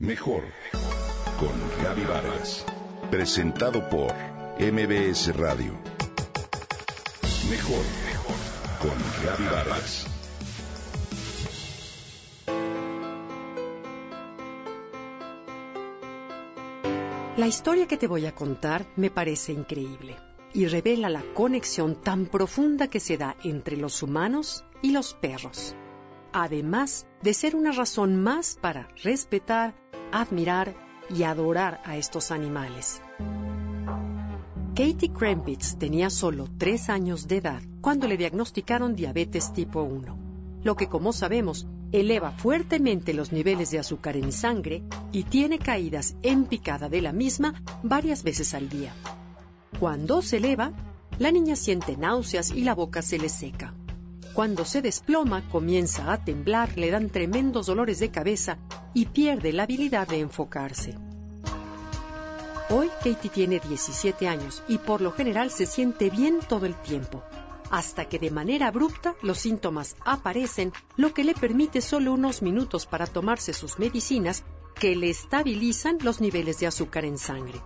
Mejor con Gaby Vargas. Presentado por MBS Radio. Mejor con Gaby Vargas. La historia que te voy a contar me parece increíble y revela la conexión tan profunda que se da entre los humanos y los perros, además de ser una razón más para respetar, admirar y adorar a estos animales. Katie Krempitz tenía solo tres años de edad cuando le diagnosticaron diabetes tipo 1, lo que como sabemos eleva fuertemente los niveles de azúcar en sangre y tiene caídas en picada de la misma varias veces al día. Cuando se eleva, la niña siente náuseas y la boca se le seca. Cuando se desploma, comienza a temblar, le dan tremendos dolores de cabeza y pierde la habilidad de enfocarse. Hoy Katie tiene 17 años y por lo general se siente bien todo el tiempo, hasta que de manera abrupta los síntomas aparecen, lo que le permite solo unos minutos para tomarse sus medicinas que le estabilizan los niveles de azúcar en sangre.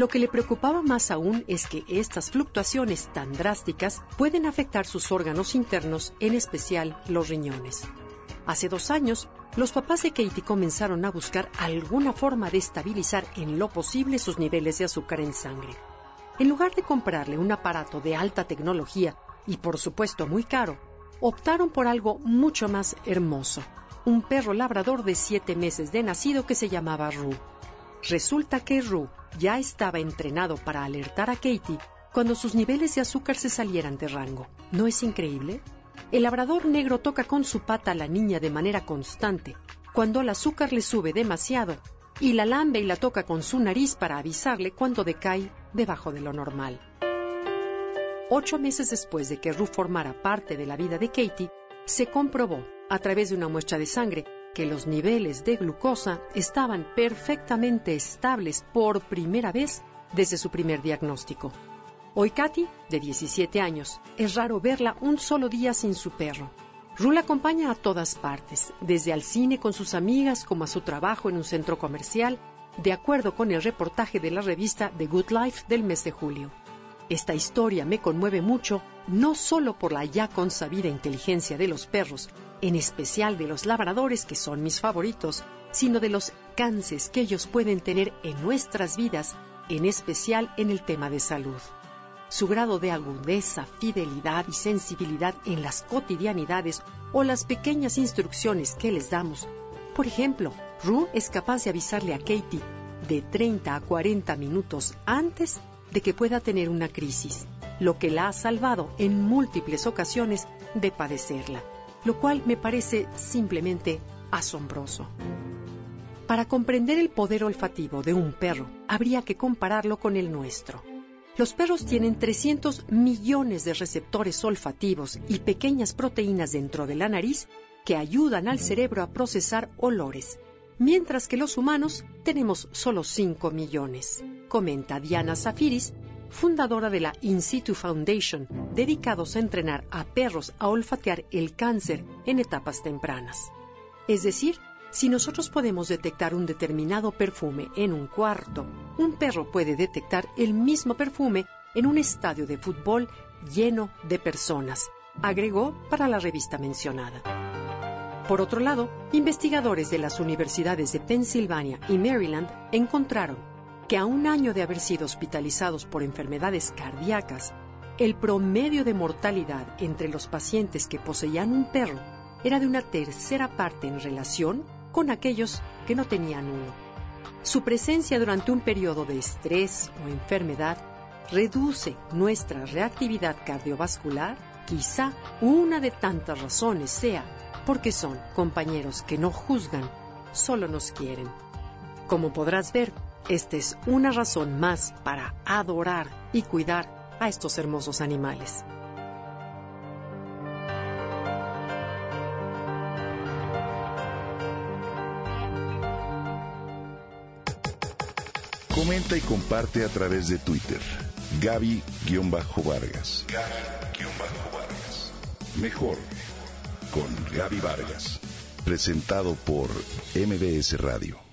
Lo que le preocupaba más aún es que estas fluctuaciones tan drásticas pueden afectar sus órganos internos, en especial los riñones. Hace dos años, los papás de Katie comenzaron a buscar alguna forma de estabilizar en lo posible sus niveles de azúcar en sangre. En lugar de comprarle un aparato de alta tecnología y por supuesto muy caro, optaron por algo mucho más hermoso, un perro labrador de siete meses de nacido que se llamaba Rue. Resulta que Rue ya estaba entrenado para alertar a Katie cuando sus niveles de azúcar se salieran de rango. ¿No es increíble? El labrador negro toca con su pata a la niña de manera constante. Cuando el azúcar le sube demasiado, y la lambe y la toca con su nariz para avisarle cuando decae debajo de lo normal. Ocho meses después de que Ru formara parte de la vida de Katie, se comprobó, a través de una muestra de sangre, los niveles de glucosa estaban perfectamente estables por primera vez desde su primer diagnóstico. Hoy Katy, de 17 años, es raro verla un solo día sin su perro. Ru la acompaña a todas partes, desde al cine con sus amigas como a su trabajo en un centro comercial, de acuerdo con el reportaje de la revista The Good Life del mes de julio. Esta historia me conmueve mucho, no solo por la ya consabida inteligencia de los perros, en especial de los labradores que son mis favoritos, sino de los canses que ellos pueden tener en nuestras vidas, en especial en el tema de salud su grado de agudeza, fidelidad y sensibilidad en las cotidianidades o las pequeñas instrucciones que les damos. Por ejemplo, Rue es capaz de avisarle a Katie de 30 a 40 minutos antes de que pueda tener una crisis, lo que la ha salvado en múltiples ocasiones de padecerla, lo cual me parece simplemente asombroso. Para comprender el poder olfativo de un perro, habría que compararlo con el nuestro. Los perros tienen 300 millones de receptores olfativos y pequeñas proteínas dentro de la nariz que ayudan al cerebro a procesar olores, mientras que los humanos tenemos solo 5 millones, comenta Diana Zafiris, fundadora de la In Situ Foundation, dedicados a entrenar a perros a olfatear el cáncer en etapas tempranas. Es decir, si nosotros podemos detectar un determinado perfume en un cuarto, un perro puede detectar el mismo perfume en un estadio de fútbol lleno de personas, agregó para la revista mencionada. Por otro lado, investigadores de las universidades de Pensilvania y Maryland encontraron que a un año de haber sido hospitalizados por enfermedades cardíacas, el promedio de mortalidad entre los pacientes que poseían un perro era de una tercera parte en relación con aquellos que no tenían uno. Su presencia durante un periodo de estrés o enfermedad reduce nuestra reactividad cardiovascular. Quizá una de tantas razones sea porque son compañeros que no juzgan, solo nos quieren. Como podrás ver, esta es una razón más para adorar y cuidar a estos hermosos animales. Comenta y comparte a través de Twitter. Gaby-Vargas. Gaby-Vargas. Mejor con Gaby Vargas. Presentado por MBS Radio.